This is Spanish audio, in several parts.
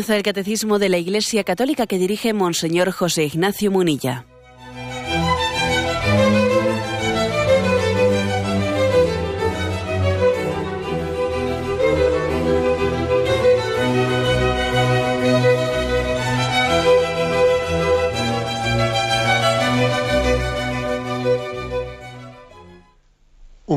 Comienza el Catecismo de la Iglesia Católica que dirige Monseñor José Ignacio Munilla.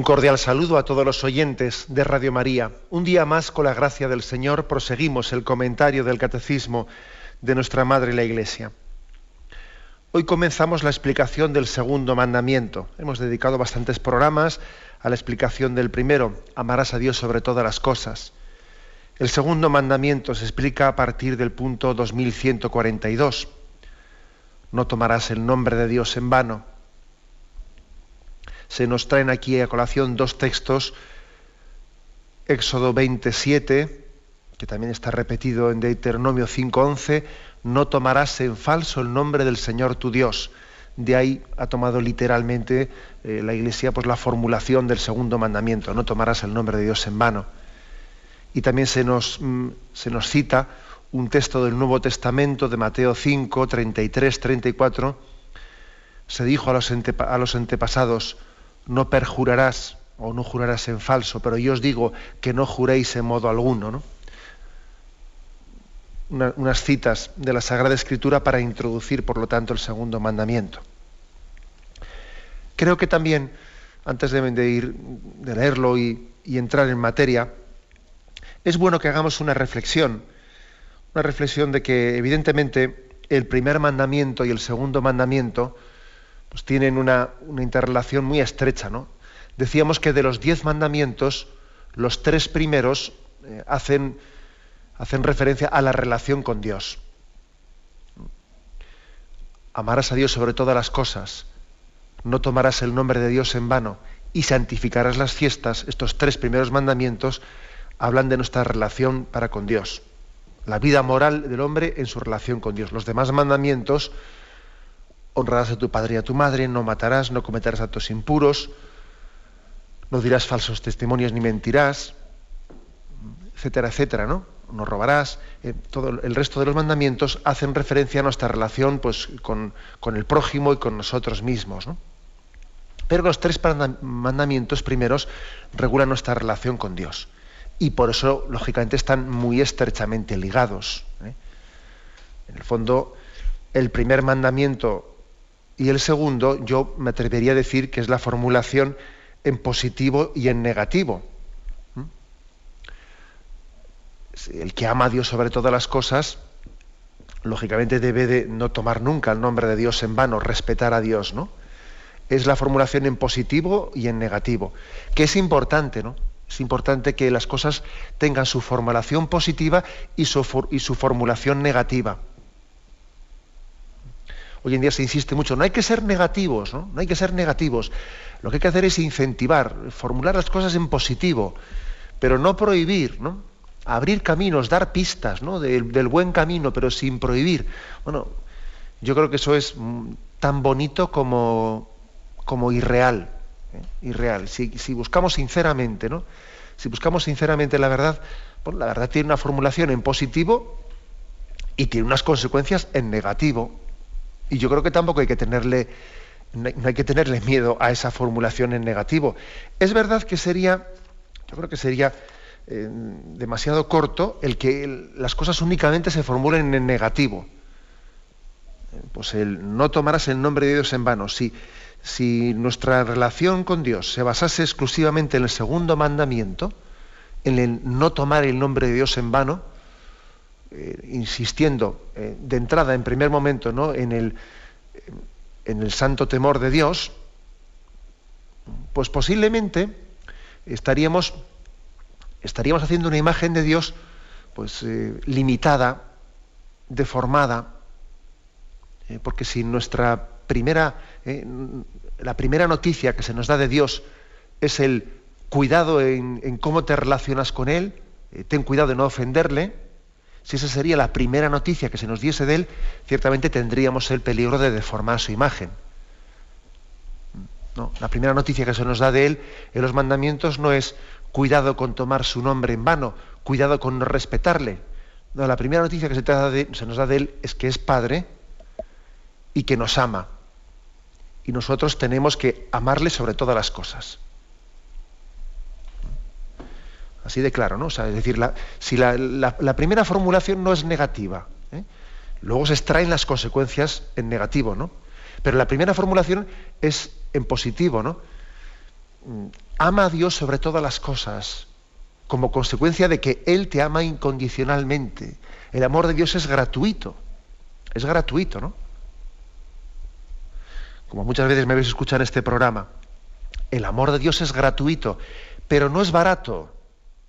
Un cordial saludo a todos los oyentes de Radio María. Un día más, con la gracia del Señor, proseguimos el comentario del Catecismo de nuestra Madre la Iglesia. Hoy comenzamos la explicación del segundo mandamiento. Hemos dedicado bastantes programas a la explicación del primero, amarás a Dios sobre todas las cosas. El segundo mandamiento se explica a partir del punto 2142. No tomarás el nombre de Dios en vano se nos traen aquí a colación dos textos, Éxodo 27, que también está repetido en Deuteronomio 5.11, no tomarás en falso el nombre del Señor tu Dios. De ahí ha tomado literalmente eh, la Iglesia pues, la formulación del segundo mandamiento, no tomarás el nombre de Dios en vano. Y también se nos, mm, se nos cita un texto del Nuevo Testamento de Mateo 5, 33, 34. Se dijo a los, a los antepasados, no perjurarás o no jurarás en falso, pero yo os digo que no juréis en modo alguno. ¿no? unas citas de la Sagrada Escritura para introducir, por lo tanto, el segundo mandamiento. Creo que también, antes de, ir, de leerlo y entrar en materia, es bueno que hagamos una reflexión, una reflexión de que evidentemente el primer mandamiento y el segundo mandamiento pues tienen una, interrelación muy estrecha. ¿no? Decíamos que de los diez mandamientos, los tres primeros eh, hacen, hacen referencia a la relación con Dios. Amarás a Dios sobre todas las cosas, no tomarás el nombre de Dios en vano y santificarás las fiestas. Estos tres primeros mandamientos hablan de nuestra relación para con Dios, la vida moral del hombre en su relación con Dios. Los demás mandamientos honrarás a tu padre y a tu madre, no matarás, no cometerás actos impuros, no dirás falsos testimonios ni mentirás, etcétera, etcétera, ¿no? No robarás. Eh, todo el resto de los mandamientos hacen referencia a nuestra relación pues, con, con el prójimo y con nosotros mismos. ¿no? Pero los tres mandamientos primeros regulan nuestra relación con Dios. Y por eso, lógicamente, están muy estrechamente ligados. ¿eh? En el fondo, el primer mandamiento y el segundo, yo me atrevería a decir que es la formulación en positivo y en negativo. ¿Mm? El que ama a Dios sobre todas las cosas, lógicamente debe de no tomar nunca el nombre de Dios en vano, respetar a Dios, ¿no? Es la formulación en positivo y en negativo, que es importante, ¿no? Es importante que las cosas tengan su formulación positiva y su, y su formulación negativa. Hoy en día se insiste mucho, no hay que ser negativos, ¿no? hay que ser negativos. Lo que hay que hacer es incentivar, formular las cosas en positivo, pero no prohibir, ¿no? Abrir caminos, dar pistas ¿no? del, buen camino, pero sin prohibir. Bueno, yo creo que eso es mm, tan bonito como, como irreal. ¿eh? Irreal. Si, buscamos sinceramente, ¿no? Si buscamos sinceramente la verdad, pues la verdad tiene una formulación en positivo y tiene unas consecuencias en negativo. Y yo creo que tampoco hay que tenerle, no hay que tenerle miedo a esa formulación en negativo. Es verdad que sería, yo creo que sería eh, demasiado corto el que las cosas únicamente se formulen en negativo. Pues el no tomarás el nombre de Dios en vano. Si, si nuestra relación con Dios se basase exclusivamente en el segundo mandamiento, en el no tomar el nombre de Dios en vano, eh, insistiendo eh, de entrada, en primer momento, ¿no? en, el, en el santo temor de Dios, pues posiblemente estaríamos, estaríamos haciendo una imagen de Dios pues, eh, limitada, deformada, porque si nuestra primera, la primera noticia que se nos da de Dios es el cuidado en, en cómo te relacionas con Él, ten cuidado de no ofenderle, si esa sería la primera noticia que se nos diese de él, ciertamente tendríamos el peligro de deformar su imagen. No, la primera noticia que se nos da de él en los mandamientos no es cuidado con tomar su nombre en vano, cuidado con no respetarle. No, la primera noticia que se, se nos da de Él es que es Padre y que nos ama. Y nosotros tenemos que amarle sobre todas las cosas. Así de claro, ¿no? es decir, si la, primera formulación no es negativa, ¿eh? luego se extraen las consecuencias en negativo, ¿no? Pero la primera formulación es en positivo, ¿no? Mm, ama a Dios sobre todas las cosas, como consecuencia de que Él te ama incondicionalmente. El amor de Dios es gratuito, es gratuito, ¿no? Como muchas veces me habéis escuchado en este programa, el amor de Dios es gratuito, pero no es barato.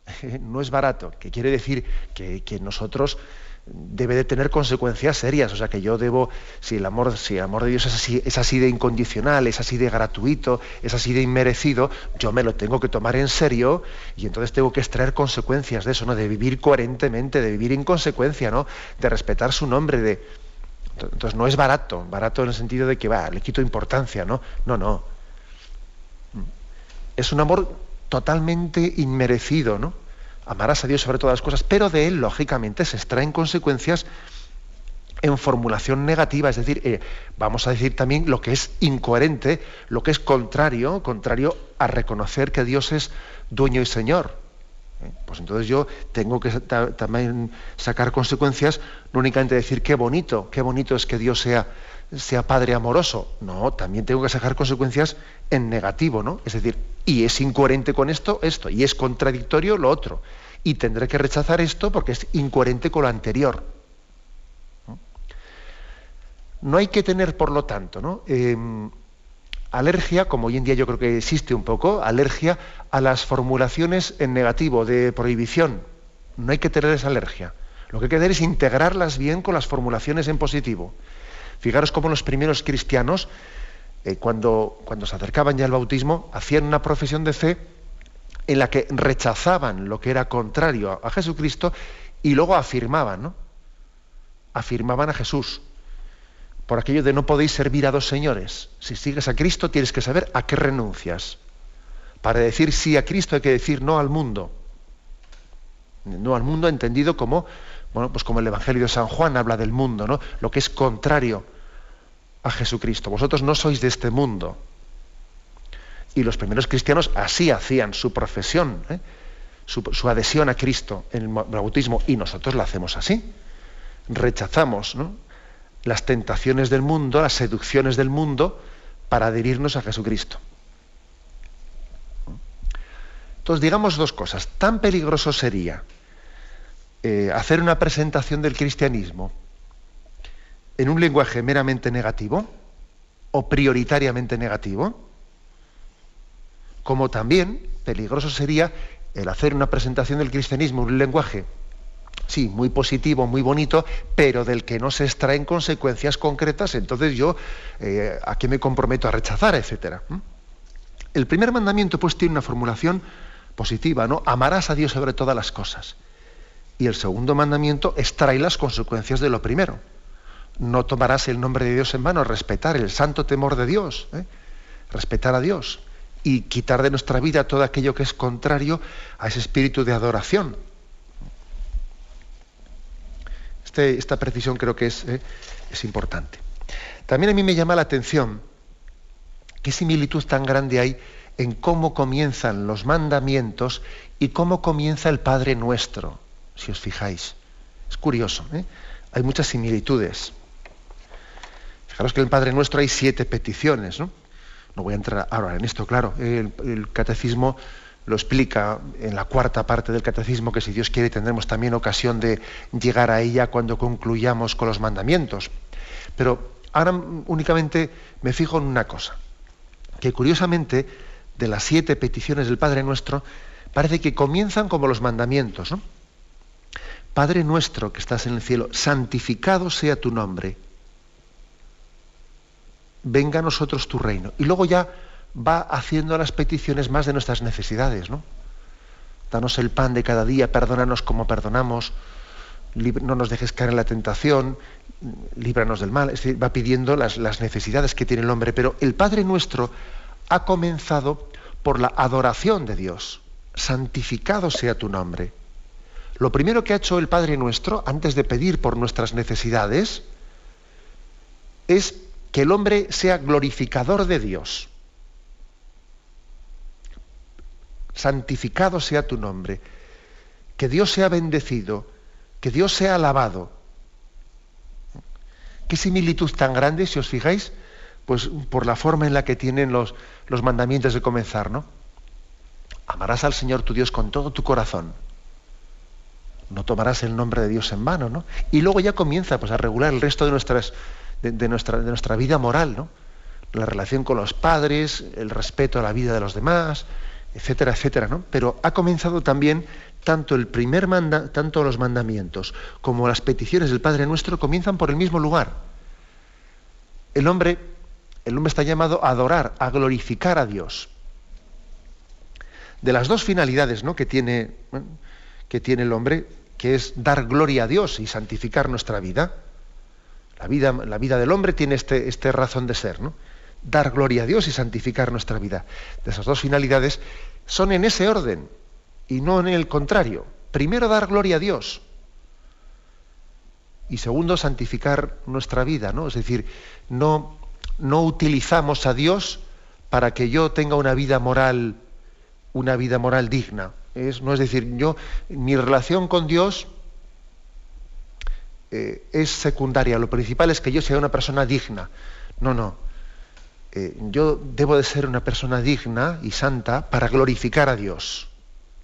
no es barato, que quiere decir que, nosotros debe de tener consecuencias serias. O sea que yo debo, si el amor, si el amor de Dios es así, es así de incondicional, es así de gratuito, es así de inmerecido, yo me lo tengo que tomar en serio y entonces tengo que extraer consecuencias de eso, ¿no? De vivir coherentemente, de vivir en consecuencia, ¿no? De respetar su nombre, de. Entonces no es barato, barato en el sentido de que va, le quito importancia, ¿no? No, no. Es un amor totalmente inmerecido, ¿no? Amarás a Dios sobre todas las cosas, pero de él, lógicamente, se extraen consecuencias en formulación negativa, es decir, eh, vamos a decir también lo que es incoherente, lo que es contrario, contrario a reconocer que Dios es dueño y Señor. ¿eh? Pues entonces yo tengo que también sacar consecuencias, no únicamente decir qué bonito, qué bonito es que Dios sea, sea Padre amoroso. No, también tengo que sacar consecuencias en negativo, ¿no? Es decir, y es incoherente con esto, esto, y es contradictorio lo otro. Y tendré que rechazar esto porque es incoherente con lo anterior. No hay que tener, por lo tanto, ¿no? Em, alergia, como hoy en día yo creo que existe un poco, alergia a las formulaciones en negativo de prohibición. No hay que tener esa alergia. Lo que hay que hacer es integrarlas bien con las formulaciones en positivo. Fijaros cómo los primeros cristianos eh, cuando, cuando se acercaban ya al bautismo, hacían una profesión de fe en la que rechazaban lo que era contrario a, Jesucristo y luego afirmaban, ¿no? Afirmaban a Jesús. Por aquello de no podéis servir a dos señores. Si sigues a Cristo tienes que saber a qué renuncias. Para decir sí a Cristo hay que decir no al mundo. No al mundo entendido como, bueno, pues como el Evangelio de San Juan habla del mundo, ¿no? Lo que es contrario a Jesucristo. Vosotros no sois de este mundo. Y los primeros cristianos así hacían su profesión, ¿eh? su, adhesión a Cristo en el bautismo, y nosotros la hacemos así. Rechazamos las tentaciones del mundo, las seducciones del mundo, para adherirnos a Jesucristo. Entonces, digamos dos cosas. Tan peligroso sería eh, hacer una presentación del cristianismo en un lenguaje meramente negativo o prioritariamente negativo, como también peligroso sería el hacer una presentación del cristianismo en un lenguaje, sí, muy positivo, muy bonito, pero del que no se extraen consecuencias concretas, entonces yo eh, a qué me comprometo a rechazar, etcétera. El primer mandamiento pues tiene una formulación positiva, ¿no? Amarás a Dios sobre todas las cosas. Y el segundo mandamiento extrae las consecuencias de lo primero no tomarás el nombre de Dios en vano, respetar el santo temor de Dios, ¿eh? respetar a Dios y quitar de nuestra vida todo aquello que es contrario a ese espíritu de adoración. Este, esta precisión creo que es, ¿eh? es importante. También a mí me llama la atención qué similitud tan grande hay en cómo comienzan los mandamientos y cómo comienza el Padre Nuestro, si os fijáis. Es curioso, ¿eh? hay muchas similitudes. Fijaros que en el Padre Nuestro hay siete peticiones, ¿no? No voy a entrar ahora en esto, claro. El, catecismo lo explica en la cuarta parte del catecismo, que si Dios quiere tendremos también ocasión de llegar a ella cuando concluyamos con los mandamientos. Pero ahora únicamente me fijo en una cosa, que curiosamente de las siete peticiones del Padre Nuestro parece que comienzan como los mandamientos. ¿no? Padre nuestro que estás en el cielo, santificado sea tu nombre venga a nosotros tu reino. Y luego ya va haciendo las peticiones más de nuestras necesidades, ¿no? Danos el pan de cada día, perdónanos como perdonamos, no nos dejes caer en la tentación, líbranos del mal. Es decir, va pidiendo las, las necesidades que tiene el hombre. Pero el Padre nuestro ha comenzado por la adoración de Dios. Santificado sea tu nombre. Lo primero que ha hecho el Padre nuestro, antes de pedir por nuestras necesidades, es que el hombre sea glorificador de Dios. Santificado sea tu nombre. Que Dios sea bendecido. Que Dios sea alabado. Qué similitud tan grande, si os fijáis, pues por la forma en la que tienen los, los mandamientos de comenzar, ¿no? Amarás al Señor tu Dios con todo tu corazón. No tomarás el nombre de Dios en vano, ¿no? Y luego ya comienza pues, a regular el resto de, nuestras, de, nuestra, de nuestra vida moral, ¿no? La relación con los padres, el respeto a la vida de los demás, etcétera, etcétera, ¿no? Pero ha comenzado también tanto el primer manda, tanto los mandamientos como las peticiones del Padre Nuestro comienzan por el mismo lugar. El hombre, el hombre está llamado a adorar, a glorificar a Dios de las dos finalidades ¿no? que, tiene, que tiene el hombre, que es dar gloria a Dios y santificar nuestra vida. La vida, la vida del hombre tiene este, este razón de ser, ¿no? dar gloria a Dios y santificar nuestra vida. Esas dos finalidades son en ese orden y no en el contrario. Primero dar gloria a Dios y segundo santificar nuestra vida, ¿no? Es decir, no, no utilizamos a Dios para que yo tenga una vida moral una vida moral digna. No es decir, yo, mi relación con Dios eh, es secundaria, lo principal es que yo sea una persona digna. No, no. Eh, yo debo de ser una persona digna y santa para glorificar a Dios.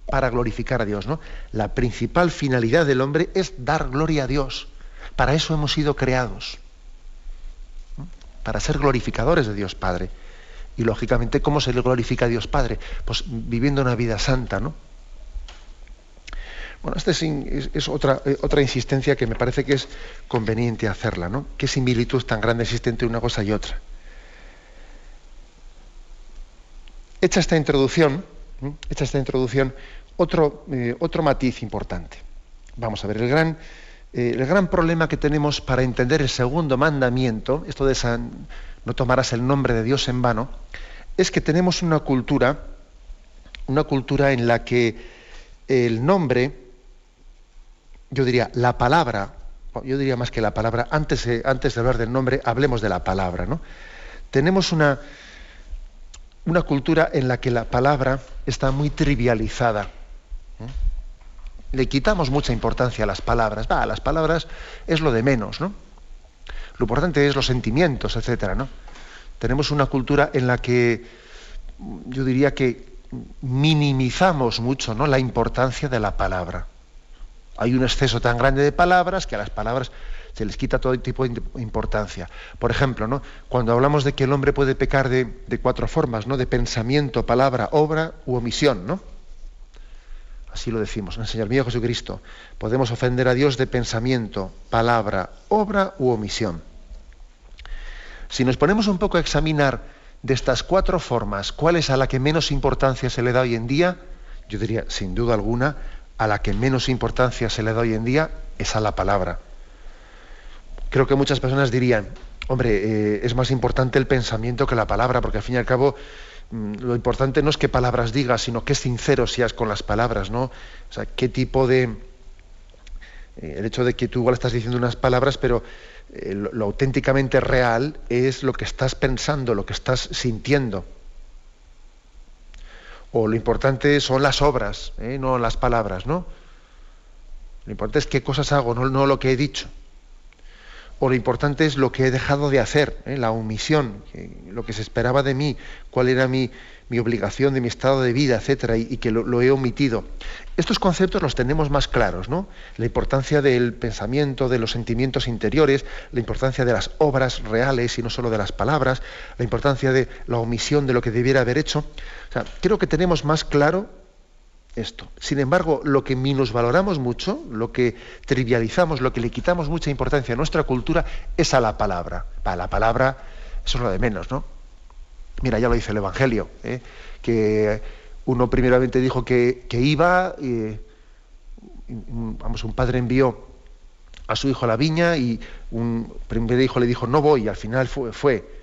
Para glorificar a Dios, ¿no? La principal finalidad del hombre es dar gloria a Dios. Para eso hemos sido creados. Para ser glorificadores de Dios Padre. Y lógicamente, ¿cómo se le glorifica a Dios Padre? Pues viviendo una vida santa, ¿no? Bueno, esta es, otra, eh, otra insistencia que me parece que es conveniente hacerla, ¿no? ¿Qué similitud tan grande existe entre una cosa y otra? Hecha esta introducción, hecha esta introducción, otro, eh, otro matiz importante. Vamos a ver, el gran, eh, el gran problema que tenemos para entender el segundo mandamiento, esto de San, no tomarás el nombre de Dios en vano, es que tenemos una cultura, una cultura en la que el nombre, yo diría, la palabra, yo diría más que la palabra, antes, de hablar del nombre, hablemos de la palabra, ¿no? Tenemos una, una cultura en la que la palabra está muy trivializada. Le quitamos mucha importancia a las palabras. Va, las palabras es lo de menos, ¿no? Lo importante es los sentimientos, etcétera, ¿no? Tenemos una cultura en la que yo diría que minimizamos mucho ¿no? la importancia de la palabra. Hay un exceso tan grande de palabras que a las palabras se les quita todo tipo de importancia. Por ejemplo, ¿no? cuando hablamos de que el hombre puede pecar de, cuatro formas, ¿no? de pensamiento, palabra, obra u omisión, ¿no? Así lo decimos Señor mío Jesucristo. Podemos ofender a Dios de pensamiento, palabra, obra u omisión. Si nos ponemos un poco a examinar de estas cuatro formas, cuál es a la que menos importancia se le da hoy en día, yo diría, sin duda alguna, a la que menos importancia se le da hoy en día es a la palabra. Creo que muchas personas dirían, hombre, eh, es más importante el pensamiento que la palabra, porque al fin y al cabo mm, lo importante no es qué palabras digas, sino qué sincero seas con las palabras, ¿no? O sea, qué tipo de... Eh, el hecho de que tú igual estás diciendo unas palabras, pero eh, lo, auténticamente real es lo que estás pensando, lo que estás sintiendo. O lo importante son las obras, ¿eh? no las palabras, ¿no? Lo importante es qué cosas hago, no, lo que he dicho. O lo importante es lo que he dejado de hacer, ¿eh? la omisión, lo que se esperaba de mí, cuál era mi, mi obligación de mi estado de vida, etcétera, y, que lo, he omitido. Estos conceptos los tenemos más claros, ¿no? La importancia del pensamiento, de los sentimientos interiores, la importancia de las obras reales y no solo de las palabras, la importancia de la omisión de lo que debiera haber hecho. O sea, creo que tenemos más claro esto. Sin embargo, lo que minusvaloramos mucho, lo que trivializamos, lo que le quitamos mucha importancia a nuestra cultura es a la palabra. Para la palabra, eso es lo de menos, ¿no? Mira, ya lo dice el Evangelio, ¿eh? que uno primeramente dijo que, iba, y, vamos, un padre envió a su hijo a la viña y un primer hijo le dijo no voy y al final fue, fue.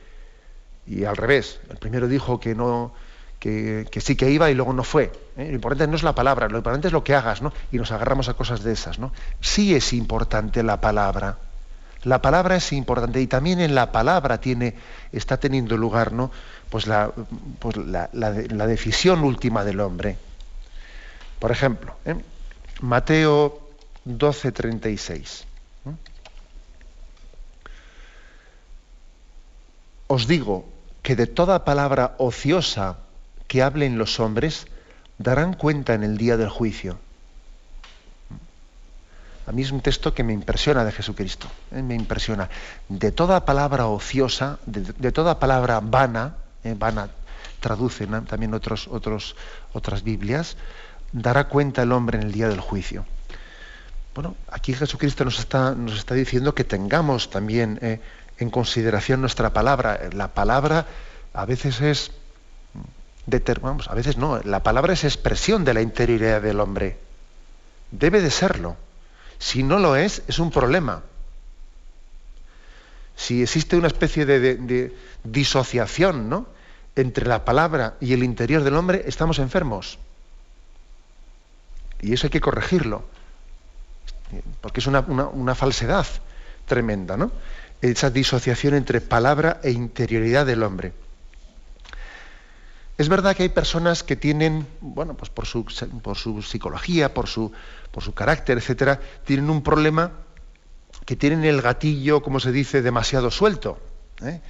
Y al revés, el primero dijo que no, que, sí que iba y luego no fue. ¿eh? Lo importante no es la palabra, lo importante es lo que hagas, ¿no? Y nos agarramos a cosas de esas, ¿no? Sí es importante la palabra. La palabra es importante y también en la palabra tiene, está teniendo lugar, ¿no? Pues la, pues la, decisión última del hombre. Por ejemplo, ¿eh? Mateo 12, 36. Os digo que de toda palabra ociosa que hablen los hombres darán cuenta en el día del juicio. A mí es un texto que me impresiona de Jesucristo, ¿eh? me impresiona. De toda palabra ociosa, de, toda palabra vana, ¿eh? vana traducen también otros, otros, otras Biblias, dará cuenta el hombre en el día del juicio. Bueno, aquí Jesucristo nos está, nos está diciendo que tengamos también eh, en consideración nuestra palabra. La palabra a veces es vamos, a veces no, la palabra es expresión de la interioridad del hombre. Debe de serlo. Si no lo es, es un problema. Si existe una especie de, disociación ¿no? Entre la palabra y el interior del hombre, estamos enfermos. Y eso hay que corregirlo. Porque es una, una falsedad tremenda, ¿no? Esa disociación entre palabra e interioridad del hombre. Es verdad que hay personas que tienen, bueno, pues por su, por su psicología, por su, por su carácter, etcétera, tienen un problema que tienen el gatillo, como se dice, demasiado suelto. ¿eh?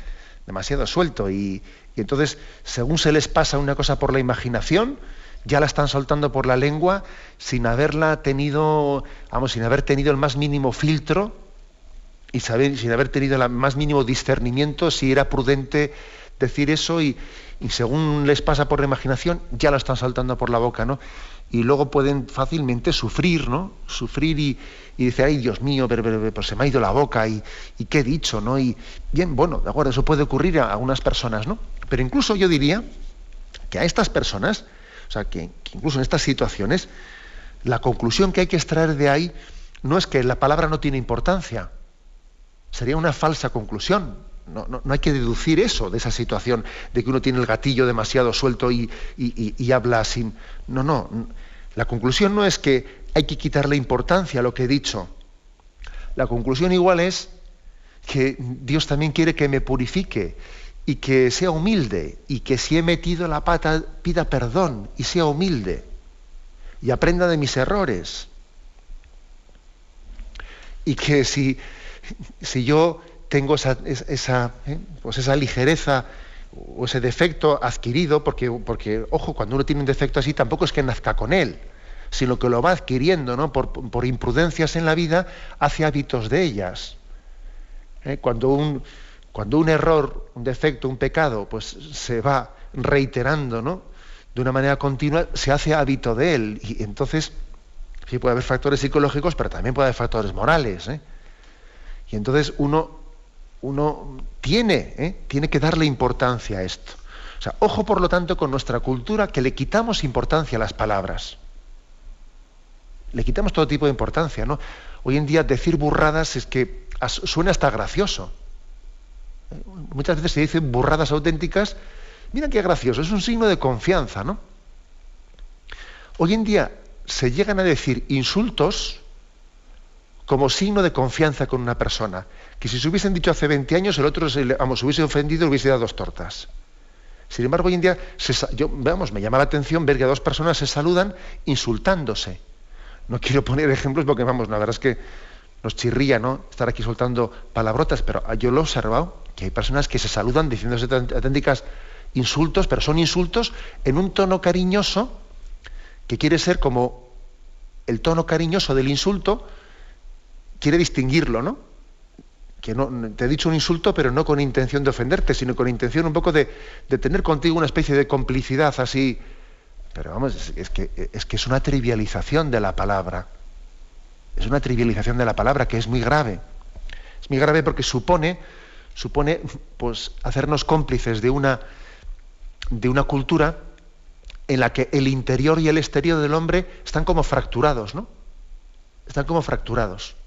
Demasiado suelto. Y, y, entonces, según se les pasa una cosa por la imaginación, ya la están soltando por la lengua sin haberla tenido, vamos, sin haber tenido el más mínimo filtro y sin haber tenido el más mínimo discernimiento si era prudente decir eso y, y según les pasa por la imaginación, ya lo están saltando por la boca, ¿no? Y luego pueden fácilmente sufrir, ¿no? Sufrir y, y decir, ay, Dios mío, pero, se me ha ido la boca y, y, qué he dicho, ¿no? Y bien, bueno, de acuerdo, eso puede ocurrir a algunas personas, ¿no? Pero incluso yo diría que a estas personas, o sea, que, que incluso en estas situaciones, la conclusión que hay que extraer de ahí no es que la palabra no tiene importancia, sería una falsa conclusión. No, hay que deducir eso de esa situación, de que uno tiene el gatillo demasiado suelto y, habla sin... No, no. La conclusión no es que hay que quitarle importancia a lo que he dicho. La conclusión igual es que Dios también quiere que me purifique y que sea humilde y que si he metido la pata pida perdón y sea humilde y aprenda de mis errores. Y que si, si yo tengo esa, esa, ¿eh? pues esa ligereza o ese defecto adquirido, porque, porque, ojo, cuando uno tiene un defecto así, tampoco es que nazca con él, sino que lo va adquiriendo, ¿no? Por, por imprudencias en la vida, hace hábitos de ellas. ¿Eh? Cuando, un, cuando un error, un defecto, un pecado, pues se va reiterando, ¿no? De una manera continua, se hace hábito de él. Y entonces, sí puede haber factores psicológicos, pero también puede haber factores morales. ¿eh? Y entonces uno uno tiene, ¿eh? tiene que darle importancia a esto. Ojo por lo tanto con nuestra cultura que le quitamos importancia a las palabras. Le quitamos todo tipo de importancia, ¿no? Hoy en día decir burradas es que suena hasta gracioso. Muchas veces se dicen burradas auténticas, mira qué gracioso, es un signo de confianza, ¿no? Hoy en día se llegan a decir insultos como signo de confianza con una persona que si se hubiesen dicho hace 20 años, el otro se, vamos, hubiese ofendido y hubiese dado dos tortas. Sin embargo, hoy en día, yo, vamos, me llama la atención ver que dos personas se saludan insultándose. No quiero poner ejemplos porque, vamos, la verdad es que nos chirría, ¿no? Estar aquí soltando palabrotas, pero yo lo he observado, que hay personas que se saludan diciéndose auténticas insultos, pero son insultos en un tono cariñoso que quiere ser como el tono cariñoso del insulto, quiere distinguirlo, ¿no? que te he dicho un insulto, pero no con intención de ofenderte, sino con intención un poco de, tener contigo una especie de complicidad así. Pero vamos, es, que, es que es una trivialización de la palabra. Es una trivialización de la palabra que es muy grave. Es muy grave porque supone, supone pues, hacernos cómplices de una, de una cultura en la que el interior y el exterior del hombre están como fracturados, ¿no? Están como fracturados.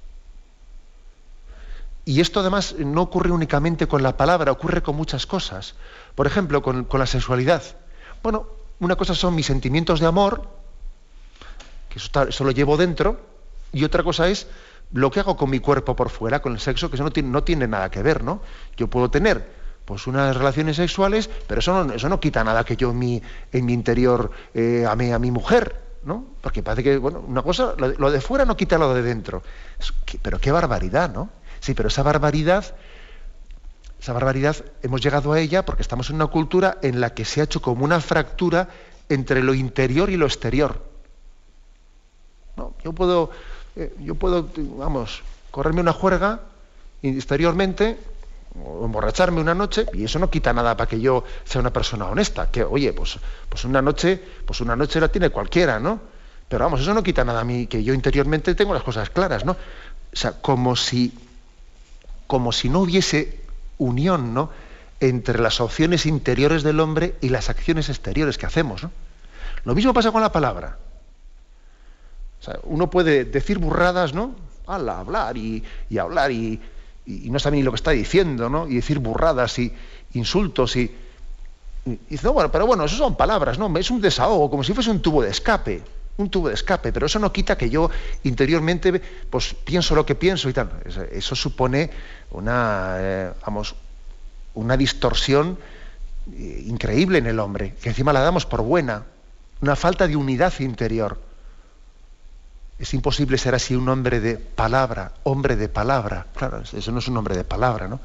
Y esto además no ocurre únicamente con la palabra, ocurre con muchas cosas. Por ejemplo, con, la sexualidad. Bueno, una cosa son mis sentimientos de amor, que eso, lo llevo dentro, y otra cosa es lo que hago con mi cuerpo por fuera, con el sexo, que eso no tiene, nada que ver, ¿no? Yo puedo tener pues unas relaciones sexuales, pero eso no, quita nada que yo en mi, en mi interior eh, ame a mi mujer, ¿no? Porque parece que, bueno, una cosa, lo, de fuera no quita lo de dentro. pero qué barbaridad, ¿no? Sí, pero esa barbaridad, esa barbaridad hemos llegado a ella porque estamos en una cultura en la que se ha hecho como una fractura entre lo interior y lo exterior. ¿No? Yo puedo, eh, yo puedo, vamos, correrme una juerga exteriormente o emborracharme una noche y eso no quita nada para que yo sea una persona honesta que oye pues pues una noche pues una noche la tiene cualquiera no pero vamos eso no quita nada a mí que yo interiormente tengo las cosas claras no o sea como si como si no hubiese unión no entre las opciones interiores del hombre y las acciones exteriores que hacemos lo mismo pasa con la palabra. O sea, uno puede decir burradas no al hablar y, y hablar y y, no sabe ni lo que está diciendo, ¿no? Y decir burradas y insultos y, dice, no, bueno, pero bueno, eso son palabras, ¿no? Es un desahogo, como si fuese un tubo de escape, un tubo de escape, pero eso no quita que yo interiormente pues pienso lo que pienso y tal. Eso, supone una, eh, vamos, una distorsión eh, increíble en el hombre, que encima la damos por buena, una falta de unidad interior. Es imposible ser así un hombre de palabra, hombre de palabra. Claro, eso no es un hombre de palabra, ¿no?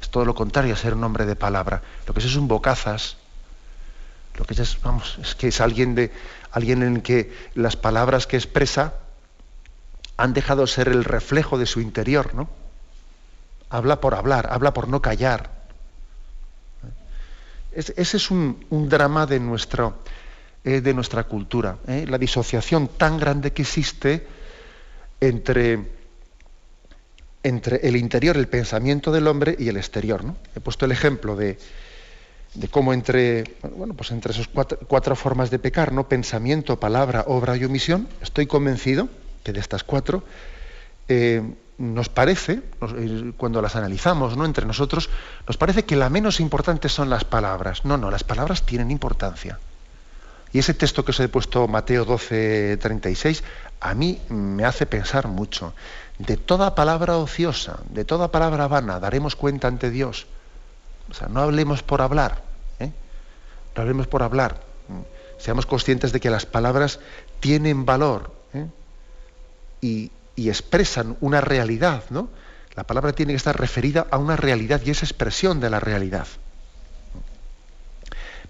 Es todo lo contrario a ser un hombre de palabra. Lo que es es un bocazas. Lo que es, vamos, es que es alguien, de, alguien en que las palabras que expresa han dejado de ser el reflejo de su interior, ¿no? Habla por hablar, habla por no callar. ese es un, drama de nuestro, de nuestra cultura, ¿eh? la disociación tan grande que existe entre, entre el interior, el pensamiento del hombre y el exterior. ¿no? He puesto el ejemplo de, de cómo entre, bueno, pues entre esas cuatro, formas de pecar, ¿no? pensamiento, palabra, obra y omisión, estoy convencido que de estas cuatro, eh, nos parece, eh, cuando las analizamos ¿no? entre nosotros, nos parece que la menos importante son las palabras. No, no, las palabras tienen importancia. Y ese texto que os he puesto, Mateo 12, 36, a mí me hace pensar mucho. De toda palabra ociosa, de toda palabra vana, daremos cuenta ante Dios. O sea, no hablemos por hablar. ¿eh? No hablemos por hablar. Seamos conscientes de que las palabras tienen valor ¿eh? y, y, expresan una realidad. ¿no? La palabra tiene que estar referida a una realidad y es expresión de la realidad.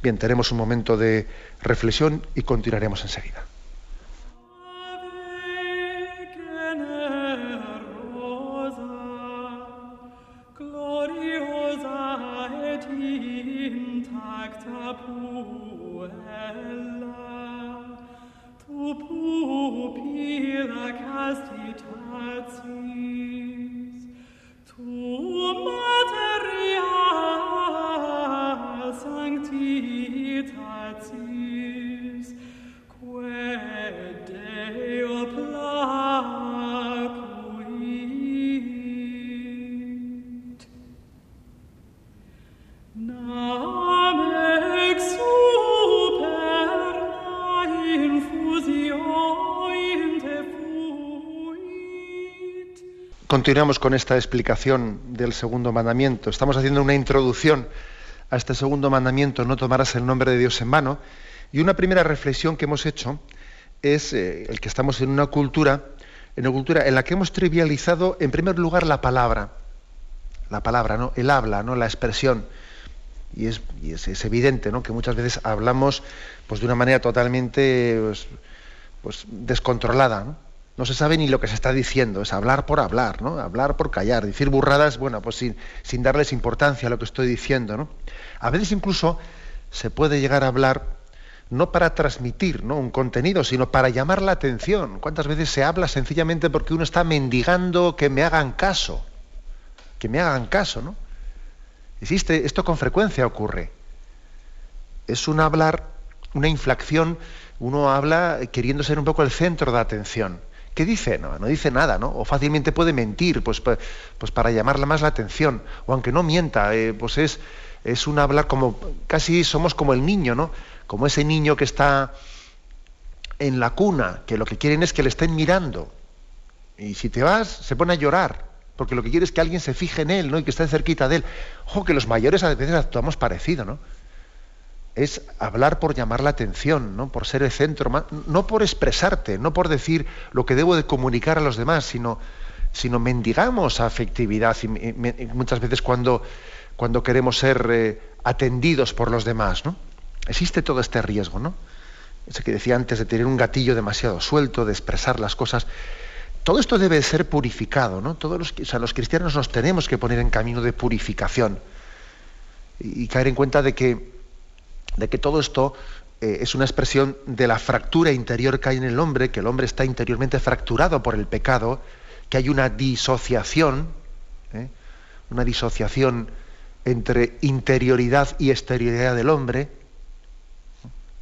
Bien, tenemos un momento de reflexión y continuaremos enseguida. Continuamos con esta explicación del segundo mandamiento. Estamos haciendo una introducción a este segundo mandamiento, no tomarás el nombre de Dios en vano. Y una primera reflexión que hemos hecho es eh, el que estamos en una cultura, en una cultura en la que hemos trivializado, en primer lugar, la palabra. La palabra, ¿no? El habla, ¿no? La expresión. Y es, evidente, ¿no? Que muchas veces hablamos pues, de una manera totalmente pues, pues descontrolada. No se sabe ni lo que se está diciendo, es hablar por hablar, ¿no? Hablar por callar, decir burradas, bueno, pues sin, sin darles importancia a lo que estoy diciendo, ¿no? A veces incluso se puede llegar a hablar no para transmitir ¿no? un contenido, sino para llamar la atención. ¿Cuántas veces se habla sencillamente porque uno está mendigando que me hagan caso? Que me hagan caso, ¿no? Existe, esto con frecuencia ocurre. Es un hablar, una inflación, uno habla queriendo ser un poco el centro de atención ¿Qué dice? No, no dice nada, ¿no? O fácilmente puede mentir, pues, pues, para llamarle más la atención. O aunque no mienta, eh, pues es, es un hablar como, casi somos como el niño, ¿no? Como ese niño que está en la cuna, que lo que quieren es que le estén mirando. Y si te vas, se pone a llorar, porque lo que quiere es que alguien se fije en él, ¿no? Y que esté cerquita de él. Ojo, que los mayores a veces actuamos parecido, ¿no? Es hablar por llamar la atención, ¿no? Por ser el centro, no por expresarte, no por decir lo que debo de comunicar a los demás, sino, sino mendigamos afectividad y, muchas veces cuando, cuando queremos ser eh, atendidos por los demás, ¿no? Existe todo este riesgo, ¿no? Ese que decía antes de tener un gatillo demasiado suelto, de expresar las cosas. Todo esto debe ser purificado, ¿no? Todos los, o sea, los cristianos nos tenemos que poner en camino de purificación y, caer en cuenta de que, de que todo esto eh, es una expresión de la fractura interior que hay en el hombre, que el hombre está interiormente fracturado por el pecado, que hay una disociación, ¿eh? una disociación entre interioridad y exterioridad del hombre,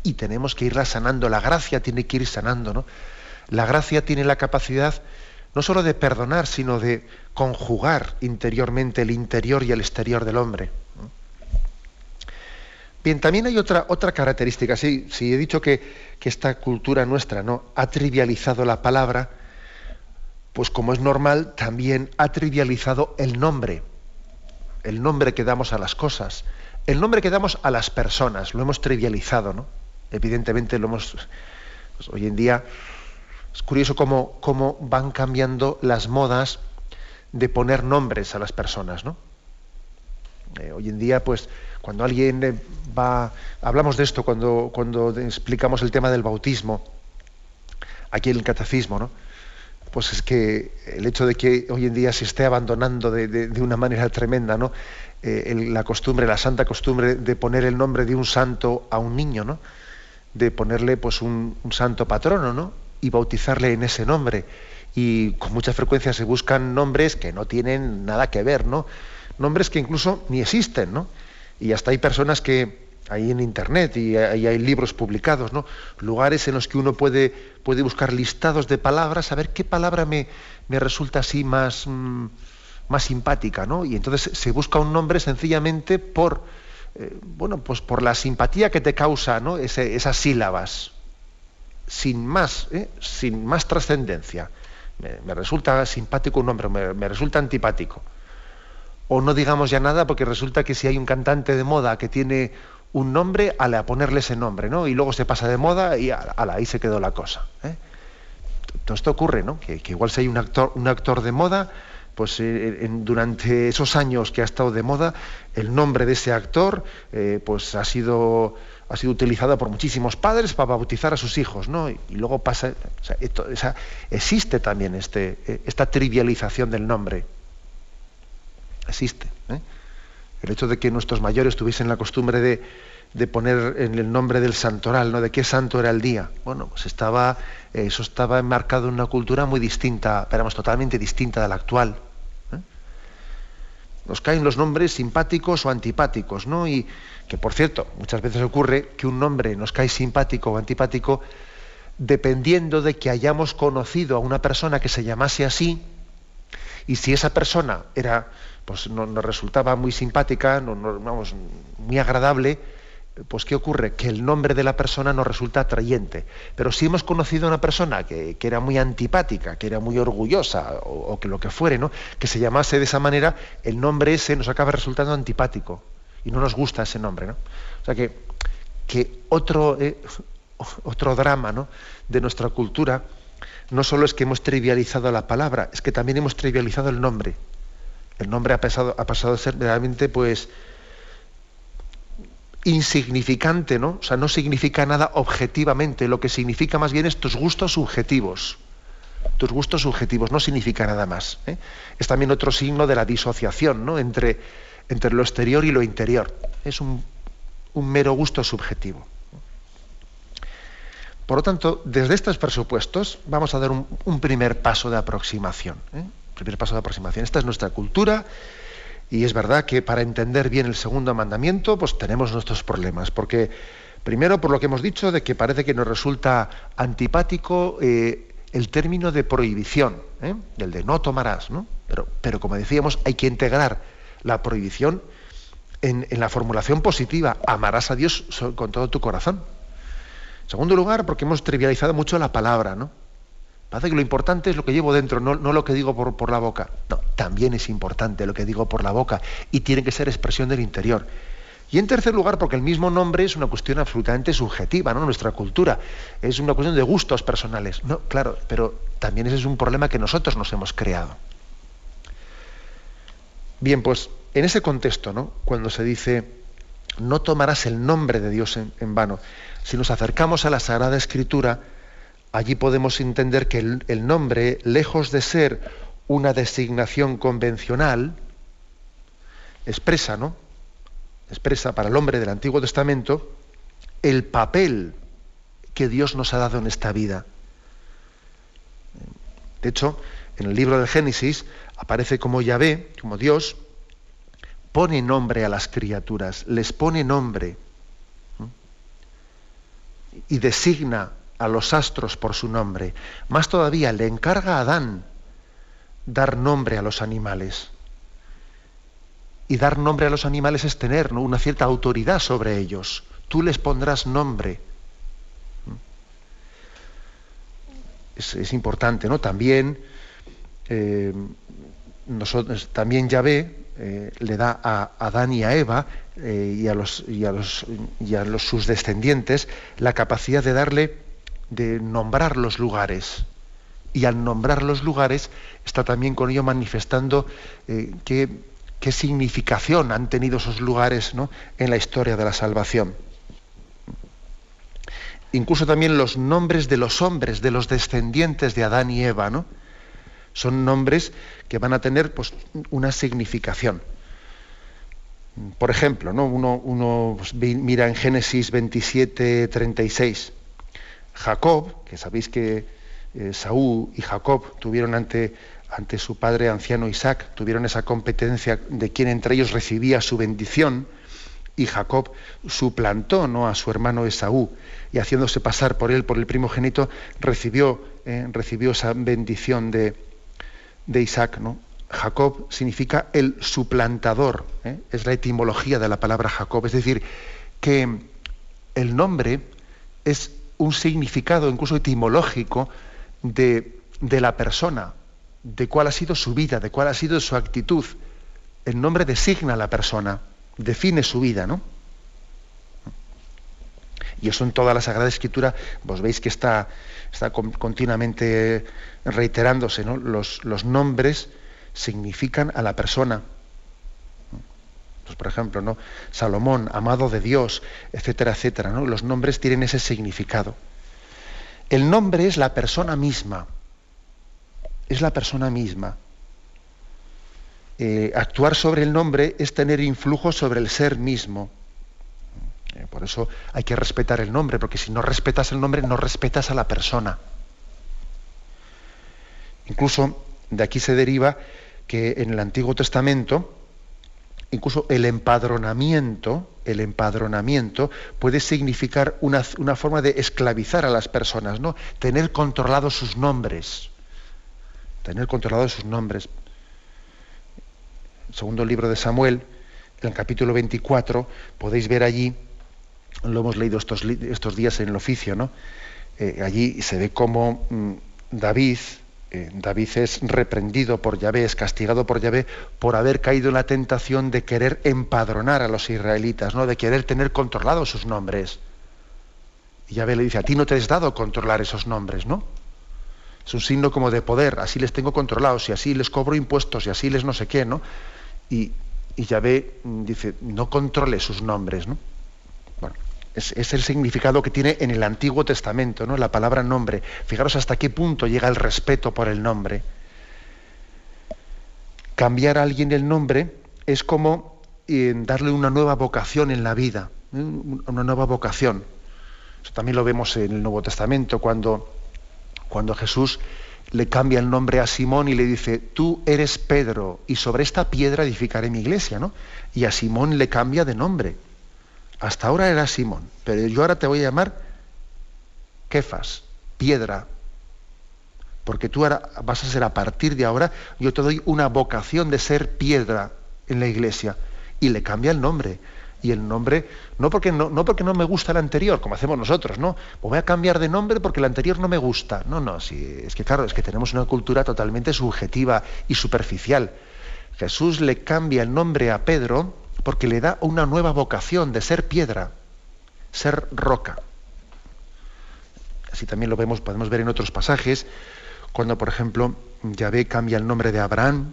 y tenemos que irla sanando. La gracia tiene que ir sanando, ¿no? La gracia tiene la capacidad no solo de perdonar, sino de conjugar interiormente el interior y el exterior del hombre. Bien, también hay otra, otra característica. Sí, he dicho que, que esta cultura nuestra ¿no? ha trivializado la palabra, pues como es normal, también ha trivializado el nombre, el nombre que damos a las cosas, el nombre que damos a las personas, lo hemos trivializado, ¿no? evidentemente lo hemos. Pues, hoy en día es curioso cómo, cómo, van cambiando las modas de poner nombres a las personas, ¿no? Eh, hoy en día, pues, cuando alguien eh, va. Hablamos de esto cuando, cuando explicamos el tema del bautismo, aquí en el catecismo, ¿no? Pues es que el hecho de que hoy en día se esté abandonando de, de, una manera tremenda, ¿no? Eh, la costumbre, la santa costumbre de poner el nombre de un santo a un niño, ¿no? de ponerle pues un, santo patrono, ¿no? Y bautizarle en ese nombre. Y con mucha frecuencia se buscan nombres que no tienen nada que ver, ¿no? Nombres que incluso ni existen, ¿no? Y hasta hay personas que hay en internet y hay, libros publicados, ¿no? Lugares en los que uno puede, puede buscar listados de palabras, a ver qué palabra me, me resulta así más, mm, más simpática, ¿no? Y entonces se busca un nombre sencillamente por eh, bueno, pues por la simpatía que te causa ¿no? esas sílabas, sin más, ¿eh? sin más trascendencia. Me, resulta simpático un nombre, me, resulta antipático. O no digamos ya nada porque resulta que si hay un cantante de moda que tiene un nombre, a ponerle ese nombre, ¿no? Y luego se pasa de moda y ahí se quedó la cosa. ¿eh? Todo esto ocurre, ¿no? Que, que, igual si hay un actor, un actor de moda, pues eh, durante esos años que ha estado de moda, el nombre de ese actor eh, pues ha sido, ha sido utilizado por muchísimos padres para bautizar a sus hijos, ¿no? Y, luego pasa, existe también este, eh, esta trivialización del nombre. Existe. El hecho de que nuestros mayores tuviesen la costumbre de, poner en el nombre del santoral, ¿no? De qué santo era el día. Bueno, pues estaba, eso estaba enmarcado en una cultura muy distinta, éramos totalmente distinta de la actual nos caen los nombres simpáticos o antipáticos, ¿no? Y que, por cierto, muchas veces ocurre que un nombre nos cae simpático o antipático dependiendo de que hayamos conocido a una persona que se llamase así, y si esa persona era, pues nos resultaba muy simpática, vamos, muy agradable, pues ¿qué ocurre? Que el nombre de la persona nos resulta atrayente. Pero si hemos conocido a una persona que, era muy antipática, que era muy orgullosa, o, que lo que fuere, ¿no? que se llamase de esa manera, el nombre ese nos acaba resultando antipático. Y no nos gusta ese nombre. ¿no? O sea que, que otro, eh, otro drama ¿no? de nuestra cultura no solo es que hemos trivializado la palabra, es que también hemos trivializado el nombre. El nombre ha pasado, a ser realmente, pues, insignificante, ¿no? O sea, no significa nada objetivamente, lo que significa más bien es tus gustos subjetivos. Tus gustos subjetivos no significa nada más. ¿eh? Es también otro signo de la disociación ¿no? entre, entre lo exterior y lo interior. Es un, mero gusto subjetivo. Por lo tanto, desde estos presupuestos vamos a dar un, primer paso de aproximación. ¿eh? Primer paso de aproximación. Esta es nuestra cultura y es verdad que para entender bien el segundo mandamiento, pues tenemos nuestros problemas, porque primero por lo que hemos dicho de que parece que nos resulta antipático eh, el término de prohibición, ¿eh? el de no tomarás, ¿no? Pero, pero como decíamos, hay que integrar la prohibición en, la formulación positiva, amarás a Dios con todo tu corazón. En segundo lugar, porque hemos trivializado mucho la palabra, ¿no? Parece que lo importante es lo que llevo dentro, no, lo que digo por, por, la boca. No, también es importante lo que digo por la boca y tiene que ser expresión del interior. Y en tercer lugar, porque el mismo nombre es una cuestión absolutamente subjetiva, ¿no? Nuestra cultura es una cuestión de gustos personales. No, claro, pero también ese es un problema que nosotros nos hemos creado. Bien, pues en ese contexto, ¿no? Cuando se dice no tomarás el nombre de Dios en, en vano, si nos acercamos a la Sagrada Escritura, allí podemos entender que el, nombre, lejos de ser una designación convencional, expresa, ¿no? expresa para el hombre del Antiguo Testamento el papel que Dios nos ha dado en esta vida. De hecho, en el libro del Génesis aparece como Yahvé, como Dios, pone nombre a las criaturas, les pone nombre y designa a los astros por su nombre. Más todavía, le encarga a Adán dar nombre a los animales. Y dar nombre a los animales es tener una cierta autoridad sobre ellos. Tú les pondrás nombre. Es, importante, ¿no? También, eh, nosotros, también Yahvé eh, le da a Adán y a Eva eh, y, a y a los, sus descendientes la capacidad de darle, de nombrar los lugares. Y al nombrar los lugares está también con ello manifestando que qué significación han tenido esos lugares en la historia de la salvación. Incluso también los nombres de los hombres, de los descendientes de Adán y Eva, ¿no? son nombres que van a tener pues, una significación. Por ejemplo, ¿no? uno, pues, mira en Génesis 27, 36, Jacob, que sabéis que eh, Saúl y Jacob tuvieron ante ante su padre anciano Isaac, tuvieron esa competencia de quien entre ellos recibía su bendición, y Jacob suplantó ¿no? a su hermano Esaú, y haciéndose pasar por él, por el primogénito, recibió, eh, recibió esa bendición de, de Isaac. ¿no? Jacob significa el suplantador, ¿eh? es la etimología de la palabra Jacob, es decir, que el nombre es un significado incluso etimológico de, de la persona, de cuál ha sido su vida, de cuál ha sido su actitud. El nombre designa a la persona, define su vida, ¿no? Y eso en toda la Sagrada Escritura, vos veis que está, está continuamente reiterándose, ¿no? Los, los nombres significan a la persona. Por ejemplo, ¿no? Salomón, amado de Dios, etcétera, etcétera. ¿no? Los nombres tienen ese significado. El nombre es la persona misma es la persona misma. Eh, actuar sobre el nombre es tener influjo sobre el ser mismo. Eh, por eso hay que respetar el nombre, porque si no respetas el nombre, no respetas a la persona. Incluso de aquí se deriva que en el Antiguo Testamento, incluso el empadronamiento, el empadronamiento puede significar una, una forma de esclavizar a las personas, ¿no? Tener controlados sus nombres tener controlados sus nombres. segundo libro de Samuel, en el capítulo 24, podéis ver allí, lo hemos leído estos, estos días en el oficio, ¿no? Eh, allí se ve cómo mm, David, eh, David es reprendido por Yahvé, es castigado por Yahvé por haber caído en la tentación de querer empadronar a los israelitas, ¿no? de querer tener controlados sus nombres. Y Yahvé le dice, a ti no te has dado controlar esos nombres, ¿no? es un signo como de poder, así les tengo controlados y así les cobro impuestos y así les no sé qué, ¿no? Y, y Yahvé mm, dice, no controle sus nombres, ¿no? Bueno, es, el significado que tiene en el Antiguo Testamento, ¿no? La palabra nombre. Fijaros hasta qué punto llega el respeto por el nombre. Cambiar a alguien el nombre es como eh, darle una nueva vocación en la vida, ¿eh? una nueva vocación. Eso también lo vemos en el Nuevo Testamento, cuando cuando Jesús le cambia el nombre a Simón y le dice, tú eres Pedro y sobre esta piedra edificaré mi iglesia, ¿no? Y a Simón le cambia de nombre. Hasta ahora era Simón, pero yo ahora te voy a llamar Kefas, piedra. porque tú ahora vas a ser a partir de ahora, yo te doy una vocación de ser piedra en la iglesia. Y le cambia el nombre. Y el nombre, no porque no, me gusta el anterior, como hacemos nosotros, no. Voy a cambiar de nombre porque el anterior no me gusta. No, no, es que claro, es que tenemos una cultura totalmente subjetiva y superficial. Jesús le cambia el nombre a Pedro porque le da una nueva vocación de ser piedra, ser roca. Así también lo vemos, podemos ver en otros pasajes, cuando por ejemplo Yahvé cambia el nombre de Abraham,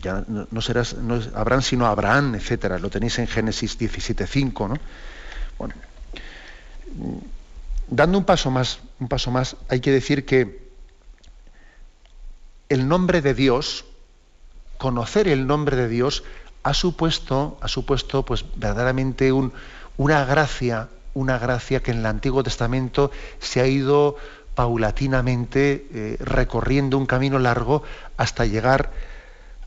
ya no, serás no Abraham sino Abraham, etcétera. Lo tenéis en Génesis 17.5, ¿no? Bueno, dando un paso más, un paso más, hay que decir que el nombre de Dios, conocer el nombre de Dios, ha supuesto, ha supuesto pues verdaderamente una gracia, una gracia que en el Antiguo Testamento se ha ido paulatinamente eh, recorriendo un camino largo hasta llegar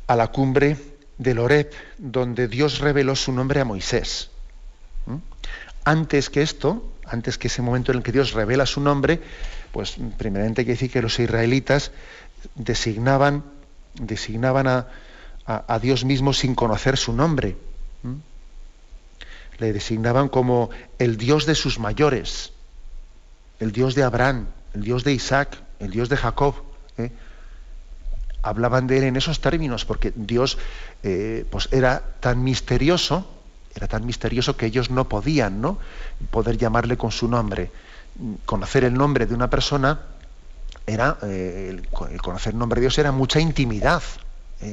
a la cumbre del Oreb, donde Dios reveló su nombre a Moisés. ¿Mm? Antes que esto, antes que ese momento en el que Dios revela su nombre, pues primeramente hay que decir que los israelitas designaban, designaban a, a, Dios mismo sin conocer su nombre. ¿Mm? Le designaban como el Dios de sus mayores, el Dios de Abraham, el Dios de Isaac, el Dios de Jacob. ¿eh? Hablaban de él en esos términos, porque Dios eh, pues era tan misterioso, era tan misterioso que ellos no podían ¿no? poder llamarle con su nombre. Conocer el nombre de una persona era, eh, el, conocer el nombre de Dios era mucha intimidad,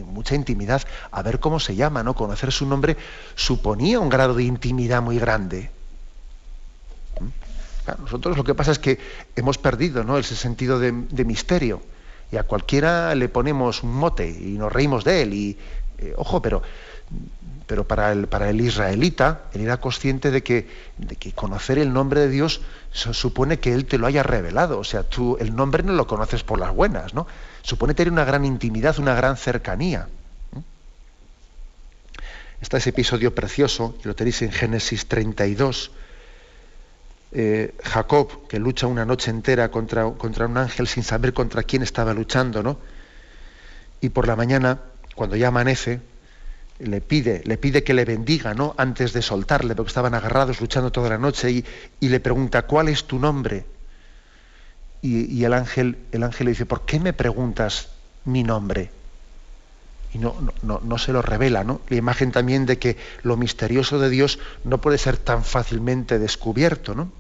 mucha intimidad. A ver cómo se llama, ¿no? Conocer su nombre suponía un grado de intimidad muy grande nosotros lo que pasa es que hemos perdido ¿no? ese sentido de, misterio y a cualquiera le ponemos un mote y nos reímos de él. Y, eh, ojo, pero, pero para, el, israelita, él era consciente de que, de que conocer el nombre de Dios supone que Él te lo haya revelado. O sea, tú el nombre no lo conoces por las buenas, ¿no? Supone tener una gran intimidad, una gran cercanía. Está ese episodio precioso, que lo tenéis en Génesis 32, eh, Jacob, que lucha una noche entera contra, contra, un ángel sin saber contra quién estaba luchando, ¿no? Y por la mañana, cuando ya amanece, le pide, le pide que le bendiga, ¿no? Antes de soltarle, porque estaban agarrados luchando toda la noche, y, le pregunta, ¿cuál es tu nombre? Y, el, ángel, el ángel le dice, ¿por qué me preguntas mi nombre? y no, no, no, se lo revela, ¿no? La imagen también de que lo misterioso de Dios no puede ser tan fácilmente descubierto, ¿no?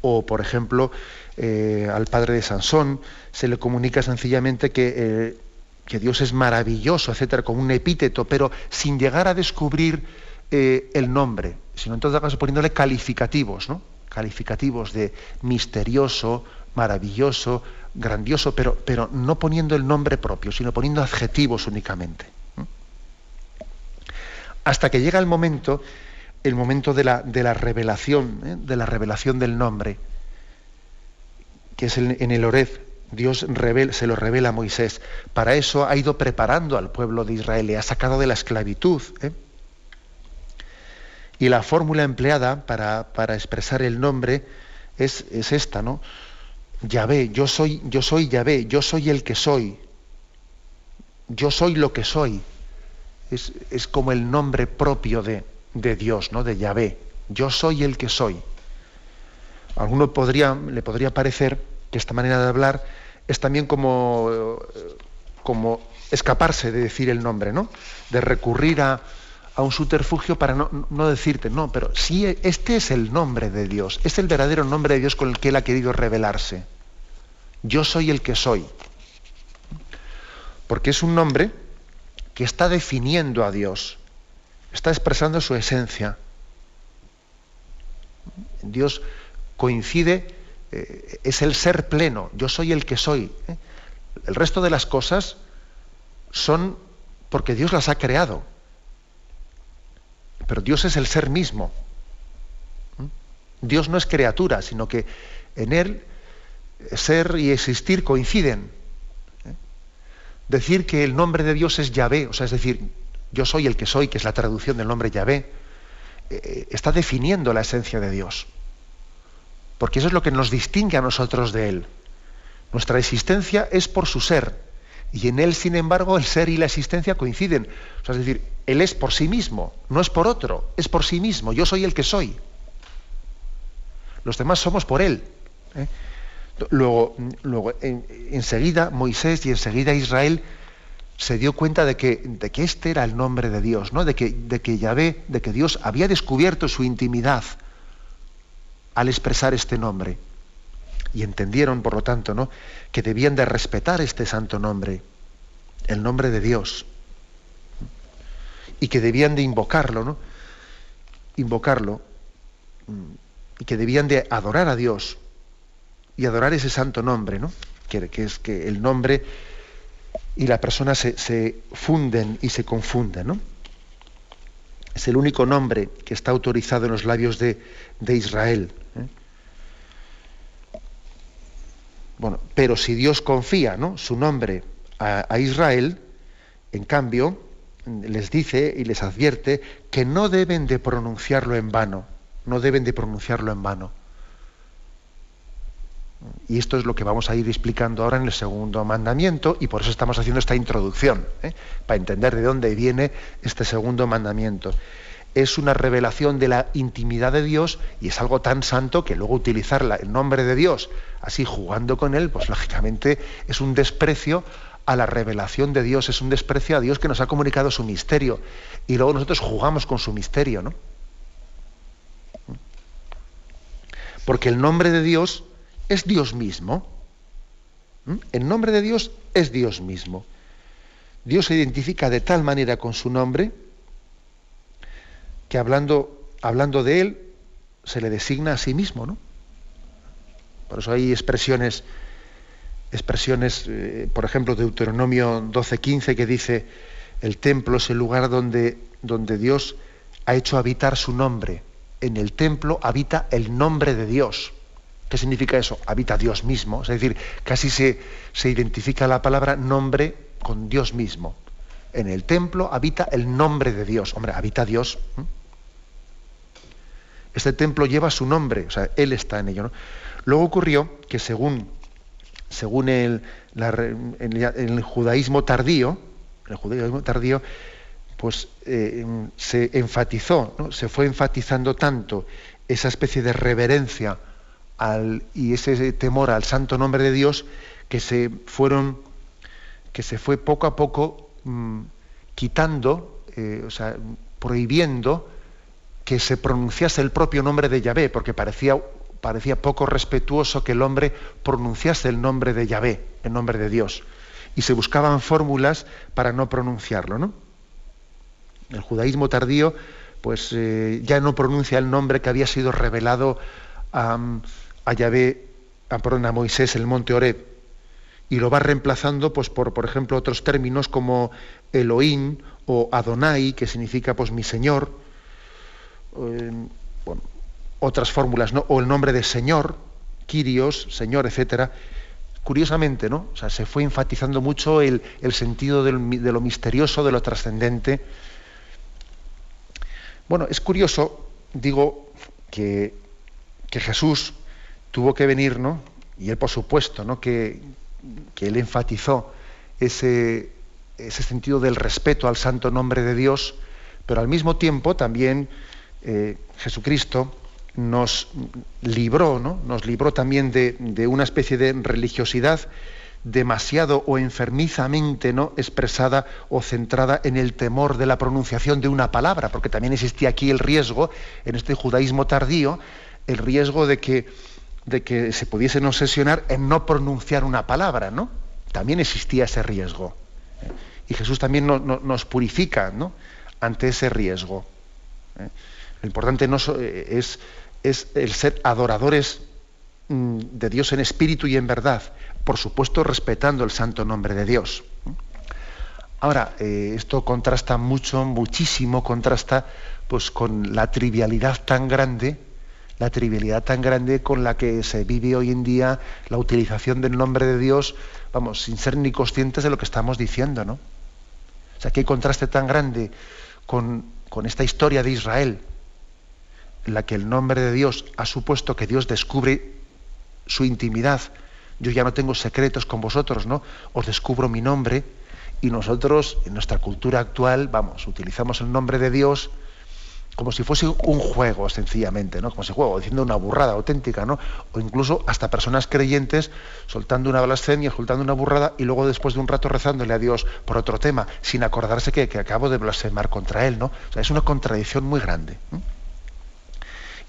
o por ejemplo eh, al padre de Sansón se le comunica sencillamente que, eh, que Dios es maravilloso, etcétera, con un epíteto, pero sin llegar a descubrir eh, el nombre, sino en todo caso poniéndole calificativos, ¿no? Calificativos de misterioso, maravilloso, grandioso, pero, pero no poniendo el nombre propio, sino poniendo adjetivos únicamente. Hasta que llega el momento el momento de la, de la revelación, ¿eh? de la revelación del nombre, que es en el Orez. Dios se lo revela a Moisés. Para eso ha ido preparando al pueblo de Israel, le ha sacado de la esclavitud. ¿eh? Y la fórmula empleada para, expresar el nombre es, es, esta, ¿no? Yahvé, yo soy, yo soy Yahvé, yo soy el que soy. Yo soy lo que soy. Es, como el nombre propio de, de Dios, ¿no? de Yahvé. Yo soy el que soy. A alguno podría, le podría parecer que esta manera de hablar es también como, como escaparse de decir el nombre, ¿no? De recurrir a, a un subterfugio para no, no, decirte, no, pero sí, este es el nombre de Dios, es el verdadero nombre de Dios con el que Él ha querido revelarse. Yo soy el que soy. Porque es un nombre que está definiendo a Dios está expresando su esencia. Dios coincide, eh, es el ser pleno, yo soy el que soy. ¿eh? El resto de las cosas son porque Dios las ha creado. Pero Dios es el ser mismo. Dios no es criatura, sino que en Él ser y existir coinciden. ¿eh? Decir que el nombre de Dios es Yahvé, o sea, es decir, yo soy el que soy, que es la traducción del nombre Yahvé, eh, está definiendo la esencia de Dios. porque eso es lo que nos distingue a nosotros de Él. Nuestra existencia es por su ser, y en Él, sin embargo, el ser y la existencia coinciden. es decir, Él es por sí mismo, no es por otro, es por sí mismo. Yo soy el que soy. Los demás somos por Él. ¿eh? Luego, luego enseguida Moisés y enseguida Israel se dio cuenta de que, de que, este era el nombre de Dios, ¿no? de, que, de que Yahvé, de que Dios había descubierto su intimidad al expresar este nombre. Y entendieron, por lo tanto, ¿no? que debían de respetar este santo nombre, el nombre de Dios, y que debían de invocarlo, ¿no? Invocarlo, y que debían de adorar a Dios y adorar ese santo nombre, ¿no? Que, es que el nombre y la persona se, funden y se confunden, ¿no? Es el único nombre que está autorizado en los labios de, Israel. ¿eh? Bueno, pero si Dios confía ¿no? su nombre a, Israel, en cambio, les dice y les advierte que no deben de pronunciarlo en vano, no deben de pronunciarlo en vano. Y esto es lo que vamos a ir explicando ahora en el segundo mandamiento y por eso estamos haciendo esta introducción, ¿eh? para entender de dónde viene este segundo mandamiento es una revelación de la intimidad de Dios y es algo tan santo que luego utilizar el nombre de Dios así jugando con él, pues lógicamente es un desprecio a la revelación de Dios, es un desprecio a Dios que nos ha comunicado su misterio y luego nosotros jugamos con su misterio, ¿no? Porque el nombre de Dios es Dios mismo. El nombre de Dios es Dios mismo. Dios se identifica de tal manera con su nombre que hablando, hablando de él se le designa a sí mismo, ¿no? Por eso hay expresiones, expresiones, eh, por ejemplo, Deuteronomio 12:15 que dice el templo es el lugar donde, donde Dios ha hecho habitar su nombre. En el templo habita el nombre de Dios. ¿Qué significa eso? Habita Dios mismo. Es decir, casi se, se identifica la palabra nombre con Dios mismo. En el templo habita el nombre de Dios. Hombre, habita Dios. Este templo lleva su nombre, o sea, Él está en ello. Luego ocurrió que según, el, judaísmo tardío, el judaísmo tardío, pues eh, se enfatizó, se fue enfatizando tanto esa especie de reverencia y ese temor al santo nombre de Dios que se fueron, que se fue poco a poco mm, quitando, eh, o sea, prohibiendo que se pronunciase el propio nombre de Yahvé, porque parecía, parecía poco respetuoso que el hombre pronunciase el nombre de Yahvé, el nombre de Dios. Y se buscaban fórmulas para no pronunciarlo. ¿no? El judaísmo tardío pues, eh, ya no pronuncia el nombre que había sido revelado a, a Yahvé, a, a Moisés el monte Oreb, y lo va reemplazando pues, por, por ejemplo, otros términos como Elohim o Adonai, que significa pues, mi Señor, otras fórmulas, ¿no? o el nombre de Señor, Kyrios, Señor, etcétera. Curiosamente, ¿no? O sea, se fue enfatizando mucho el, sentido de lo misterioso, de lo trascendente. Bueno, es curioso, digo, que, que, Jesús tuvo que venir, ¿no? Y él, por supuesto, ¿no? Que, que él enfatizó ese, ese sentido del respeto al santo nombre de Dios, pero al mismo tiempo también eh, Jesucristo nos libró, ¿no? nos libró también de, una especie de religiosidad demasiado o enfermizamente ¿no? expresada o centrada en el temor de la pronunciación de una palabra, porque también existía aquí el riesgo, en este judaísmo tardío, el riesgo de que, de que se pudiesen obsesionar en no pronunciar una palabra, ¿no? También existía ese riesgo. Y Jesús también nos purifica ¿no? ante ese riesgo. ¿eh? Lo importante no eh, es, es el ser adoradores mm, de Dios en espíritu y en verdad, por supuesto respetando el santo nombre de Dios. Ahora, eh, esto contrasta mucho, muchísimo, contrasta pues, con la trivialidad tan grande, la trivialidad tan grande con la que se vive hoy en día la utilización del nombre de Dios, vamos, sin ser ni conscientes de lo que estamos diciendo, ¿no? O sea, hay contraste tan grande con, con esta historia de Israel, la que el nombre de Dios ha supuesto que Dios descubre su intimidad. Yo ya no tengo secretos con vosotros, ¿no? Os descubro mi nombre y nosotros, en nuestra cultura actual, vamos, utilizamos el nombre de Dios como si fuese un juego, sencillamente, ¿no? Como si juego, diciendo una burrada auténtica, ¿no? O incluso hasta personas creyentes soltando una blasfemia, soltando una burrada y luego después de un rato rezándole a Dios por otro tema, sin acordarse que, acabo de blasfemar contra él, ¿no? O sea, es una contradicción muy grande.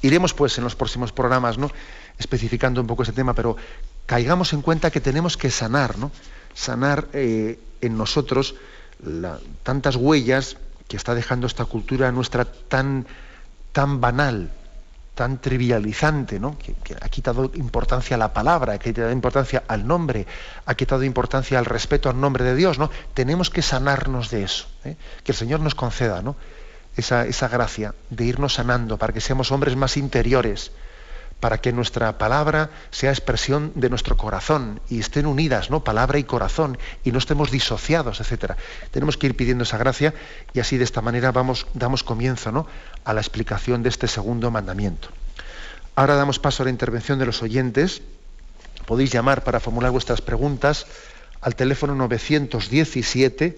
Iremos, pues, en los próximos programas, ¿no? Especificando un poco ese tema, pero caigamos en cuenta que tenemos que sanar, ¿no? Sanar eh, en nosotros tantas huellas que está dejando esta cultura nuestra tan, tan banal, tan trivializante, ¿no? Que, ha quitado importancia a la palabra, ha quitado importancia al nombre, ha quitado importancia al respeto al nombre de Dios, ¿no? Tenemos que sanarnos de eso, ¿eh? que el Señor nos conceda, ¿no? Esa, esa gracia de irnos sanando para que seamos hombres más interiores, para que nuestra palabra sea expresión de nuestro corazón y estén unidas, ¿no? Palabra y corazón, y no estemos disociados, etcétera. Tenemos que ir pidiendo esa gracia y así de esta manera vamos, damos comienzo ¿no? a la explicación de este segundo mandamiento. Ahora damos paso a la intervención de los oyentes. Podéis llamar para formular vuestras preguntas al teléfono 917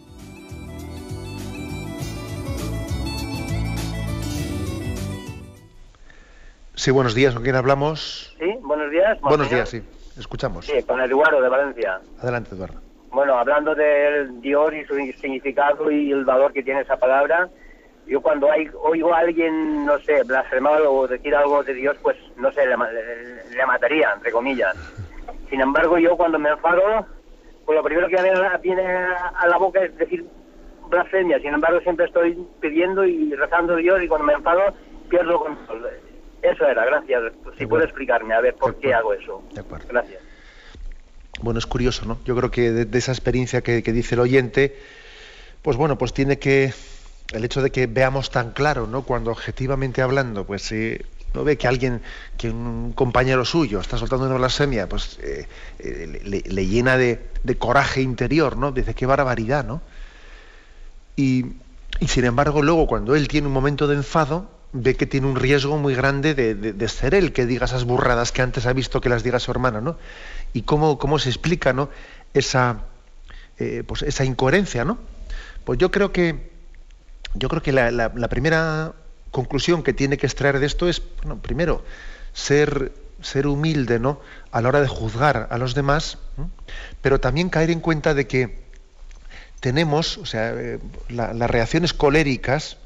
Sí, buenos días, ¿con quién hablamos? Sí, buenos días. Buenos días, sí, escuchamos. Sí, con Eduardo de Valencia. Adelante, Eduardo. Bueno, hablando del Dios y su significado y el valor que tiene esa palabra, yo cuando hay, oigo a alguien, no sé, blasfemar o decir algo de Dios, pues, no sé, le, le mataría, entre comillas. Sin embargo, yo cuando me enfado, pues lo primero que viene a la boca es decir blasfemia. Sin embargo, siempre estoy pidiendo y rezando a Dios y cuando me enfado pierdo control. Eso era, gracias. Si puede explicarme, a ver, ¿por qué hago eso? Gracias. Bueno, es curioso, ¿no? Yo creo que de, esa experiencia que, dice el oyente, pues bueno, pues tiene que, el hecho de que veamos tan claro, ¿no? Cuando objetivamente hablando, pues eh, no ve que alguien, que un compañero suyo está soltando una blasfemia, pues eh, eh, le, llena de, coraje interior, ¿no? Dice, qué barbaridad, ¿no? Y, sin embargo, luego cuando él tiene un momento de enfado, ve que tiene un riesgo muy grande de, ser él que diga esas burradas que antes ha visto que las diga su hermano, ¿no? Y cómo, cómo se explica, ¿no? Esa, eh, pues esa incoherencia, ¿no? Pues yo creo que yo creo que la, la primera conclusión que tiene que extraer de esto es, bueno, primero, ser, ser humilde ¿no? a la hora de juzgar a los demás, pero también caer en cuenta de que tenemos, o sea, eh, las reacciones coléricas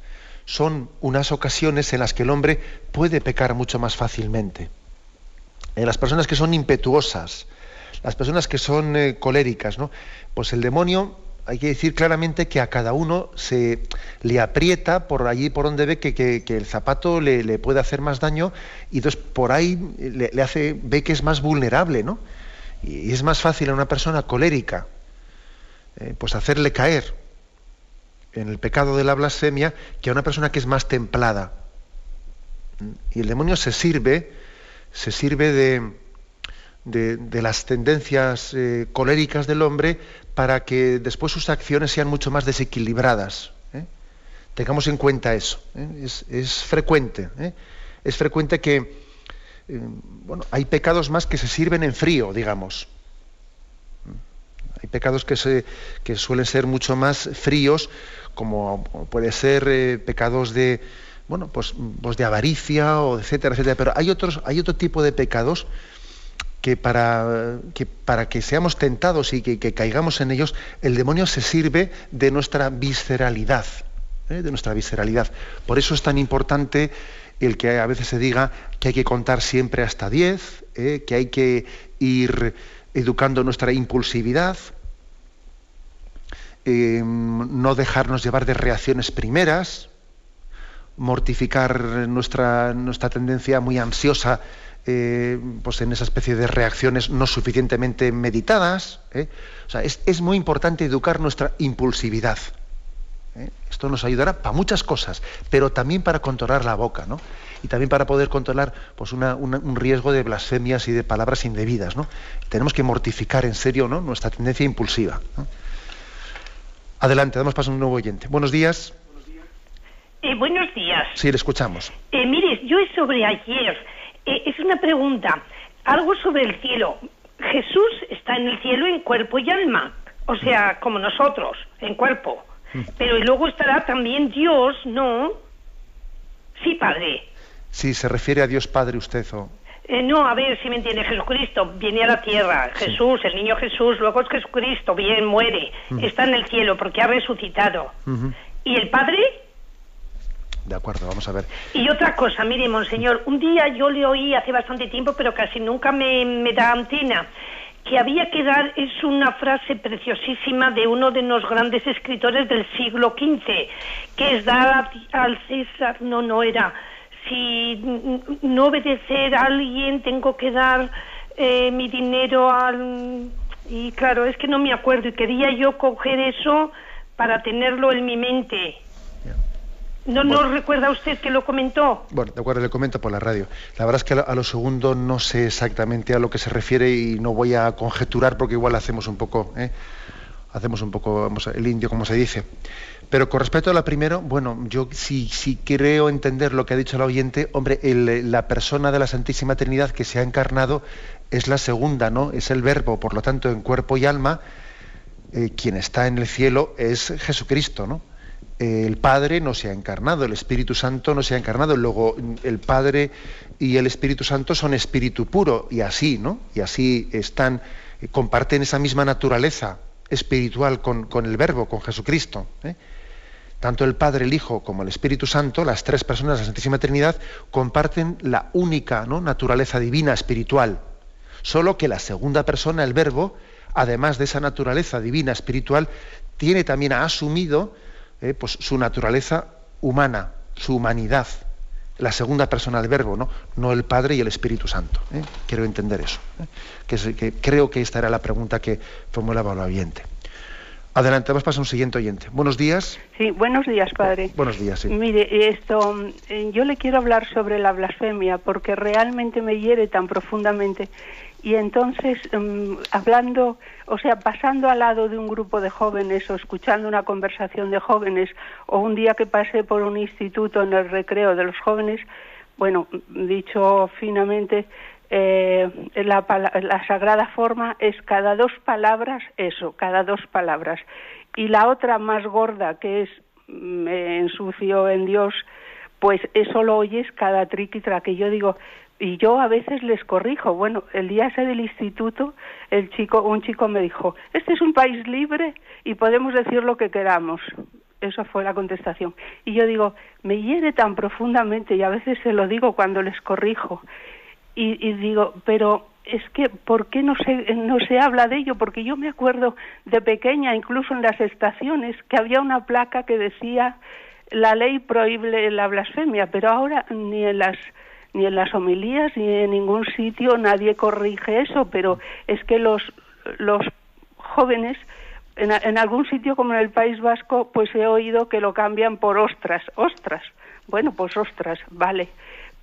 son unas ocasiones en las que el hombre puede pecar mucho más fácilmente. En las personas que son impetuosas, las personas que son eh, coléricas, ¿no? pues el demonio hay que decir claramente que a cada uno se le aprieta por allí por donde ve que, el zapato le, puede hacer más daño y entonces por ahí le, hace, ve que es más vulnerable, ¿no? Y, es más fácil a una persona colérica eh, pues hacerle caer en el pecado de la blasfemia que a una persona que es más templada. Y el demonio se sirve, se sirve de, de, las tendencias eh, coléricas del hombre para que después sus acciones sean mucho más desequilibradas. ¿eh? Tengamos en cuenta eso. ¿eh? Es, frecuente. Es frecuente que bueno, hay pecados más que se sirven en frío, digamos. Hay pecados que, se, que suelen ser mucho más fríos, como puede ser eh, pecados de, bueno, pues, pues, de avaricia, o etcétera, etcétera. Pero hay otros, hay otro tipo de pecados que para que, para que seamos tentados y que, caigamos en ellos, el demonio se sirve de nuestra visceralidad, ¿eh? de nuestra visceralidad. Por eso es tan importante el que a veces se diga que hay que contar siempre hasta 10, ¿eh? que hay que ir educando nuestra impulsividad, em, no dejarnos llevar de reacciones primeras, mortificar nuestra, nuestra tendencia muy ansiosa eh, pues en esa especie de reacciones no suficientemente meditadas. ¿eh? O sea, es, muy importante educar nuestra impulsividad. ¿eh? Esto nos ayudará para muchas cosas, pero también para controlar la boca, ¿no? Y también para poder controlar pues, un riesgo de blasfemias y de palabras indebidas, ¿no? Tenemos que mortificar en serio ¿no? nuestra tendencia impulsiva. Adelante, damos paso a un nuevo oyente. Buenos días. buenos días. Sí, le escuchamos. mire, yo es sobre ayer eh, es una pregunta, algo sobre el cielo. Jesús está en el cielo en cuerpo y alma, o sea, como nosotros, en cuerpo. Mm. Pero luego estará también Dios, ¿no? Sí, Padre. Sí, se refiere a Dios Padre usted o... Eh, no, a ver si me entiende. Jesucristo viene a la tierra. Jesús, el niño Jesús, luego es Jesucristo, bien, muere. Está en el cielo porque ha resucitado. ¿Y el Padre? De acuerdo, vamos a ver. Y otra cosa, mire, monseñor, un día yo le oí hace bastante tiempo, pero casi nunca me, me da antena, que había que dar, es una frase preciosísima de uno de los grandes escritores del siglo XV, que es dar al César, no, no era, si no obedecer a alguien, tengo que dar eh, mi dinero al... Y claro, es que no me acuerdo y quería yo coger eso para tenerlo en mi mente. ¿No, ¿No recuerda usted que lo comentó? Bueno, de acuerdo, le comento por la radio. La verdad es que a lo segundo no sé exactamente a lo que se refiere y no voy a conjeturar porque igual hacemos un poco, ¿eh? hacemos un poco vamos, el indio, como se dice. Pero con respecto a la primero, bueno, yo sí, creo entender lo que ha dicho el oyente. Hombre, la persona de la Santísima Trinidad que se ha encarnado es la segunda, ¿no? Es el verbo, por lo tanto, en cuerpo y alma, eh, quien está en el cielo es Jesucristo, ¿no? el Padre no se ha encarnado, el Espíritu Santo no se ha encarnado, luego el Padre y el Espíritu Santo son espíritu puro y así, ¿no? Y así están, comparten esa misma naturaleza espiritual con, el Verbo, con Jesucristo. ¿eh? Tanto el Padre, el Hijo como el Espíritu Santo, las tres personas de la Santísima Trinidad, comparten la única ¿no? naturaleza divina espiritual. Solo que la segunda persona, el Verbo, además de esa naturaleza divina espiritual, tiene también ha asumido eh, pues su naturaleza humana, su humanidad, la segunda persona del verbo, ¿no? no el Padre y el Espíritu Santo. ¿eh? Quiero entender eso. ¿eh? Creo que esta era la pregunta que formulaba el oyente. Adelante, vamos a pasar a un siguiente oyente. Buenos días. Sí, buenos días, padre. Buenos días, sí. Mire, esto, yo le quiero hablar sobre la blasfemia porque realmente me hiere tan profundamente y entonces mm, hablando, o sea, pasando al lado de un grupo de jóvenes o escuchando una conversación de jóvenes o un día que pasé por un instituto en el recreo de los jóvenes, bueno, dicho finamente, eh, la, sagrada forma es cada dos palabras eso, cada dos palabras. Y la otra más gorda que es me ensucio en Dios, pues eso lo oyes cada triqui que yo digo, y yo a veces les corrijo. Bueno, el día ese del instituto, el chico, un chico me dijo, este es un país libre y podemos decir lo que queramos. Esa fue la contestación. Y yo digo, me hiere tan profundamente y a veces se lo digo cuando les corrijo. Y, y digo, pero es que, ¿por qué no se, no se habla de ello? Porque yo me acuerdo de pequeña, incluso en las estaciones, que había una placa que decía, la ley prohíbe la blasfemia, pero ahora ni en las ni en las homilías ni en ningún sitio nadie corrige eso, pero es que los, los jóvenes en, en, algún sitio como en el País Vasco, pues he oído que lo cambian por ostras, ostras. Bueno, pues ostras, vale.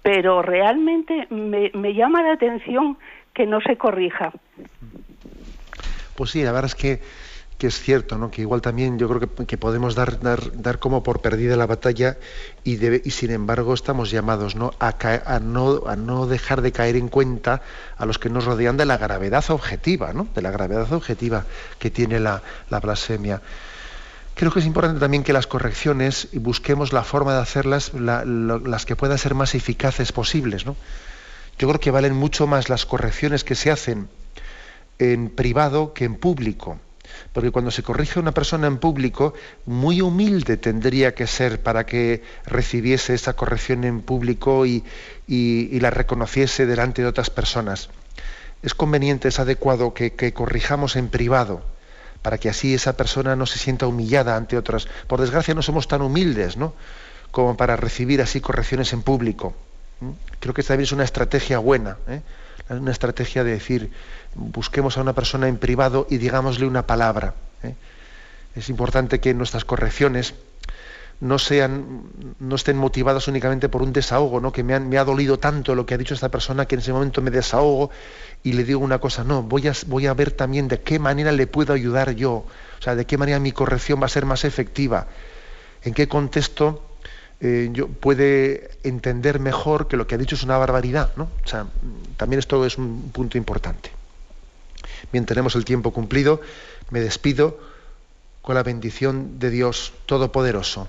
Pero realmente me, me llama la atención que no se corrija. Pues sí, la verdad es que es cierto, ¿no? que igual también yo creo que, podemos dar, dar, dar, como por perdida la batalla y, debe, y sin embargo estamos llamados ¿no? A, a, ¿no? a no dejar de caer en cuenta a los que nos rodean de la gravedad objetiva, ¿no? de la gravedad objetiva que tiene la, la blasfemia. Creo que es importante también que las correcciones busquemos la forma de hacerlas las que puedan ser más eficaces posibles. ¿no? Yo creo que valen mucho más las correcciones que se hacen en privado que en público. Porque cuando se corrige una persona en público, muy humilde tendría que ser para que recibiese esa corrección en público y, la reconociese delante de otras personas. Es conveniente, es adecuado que corrijamos en privado para que así esa persona no se sienta humillada ante otras. Por desgracia no somos tan humildes, ¿no? Como para recibir así correcciones en público. Creo que esta también es una estrategia buena, ¿eh? una estrategia de decir, busquemos a una persona en privado y digámosle una palabra. ¿eh? Es importante que nuestras correcciones no sean, no estén motivadas únicamente por un desahogo, ¿no? que me, me, ha dolido tanto lo que ha dicho esta persona que en ese momento me desahogo y le digo una cosa, no, voy a, voy a ver también de qué manera le puedo ayudar yo, o sea, de qué manera mi corrección va a ser más efectiva, en qué contexto eh, yo, puede entender mejor que lo que ha dicho es una barbaridad, ¿no? O sea, también esto es un punto importante. Bien, tenemos el tiempo cumplido, me despido con la bendición de Dios Todopoderoso.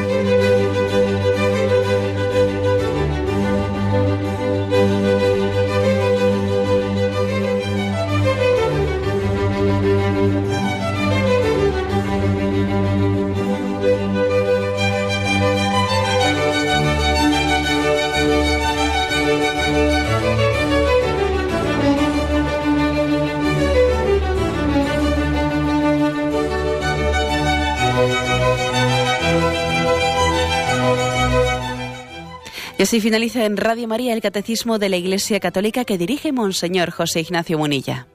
Y así finaliza en Radio María el Catecismo de la Iglesia Católica que dirige Monseñor José Ignacio Munilla.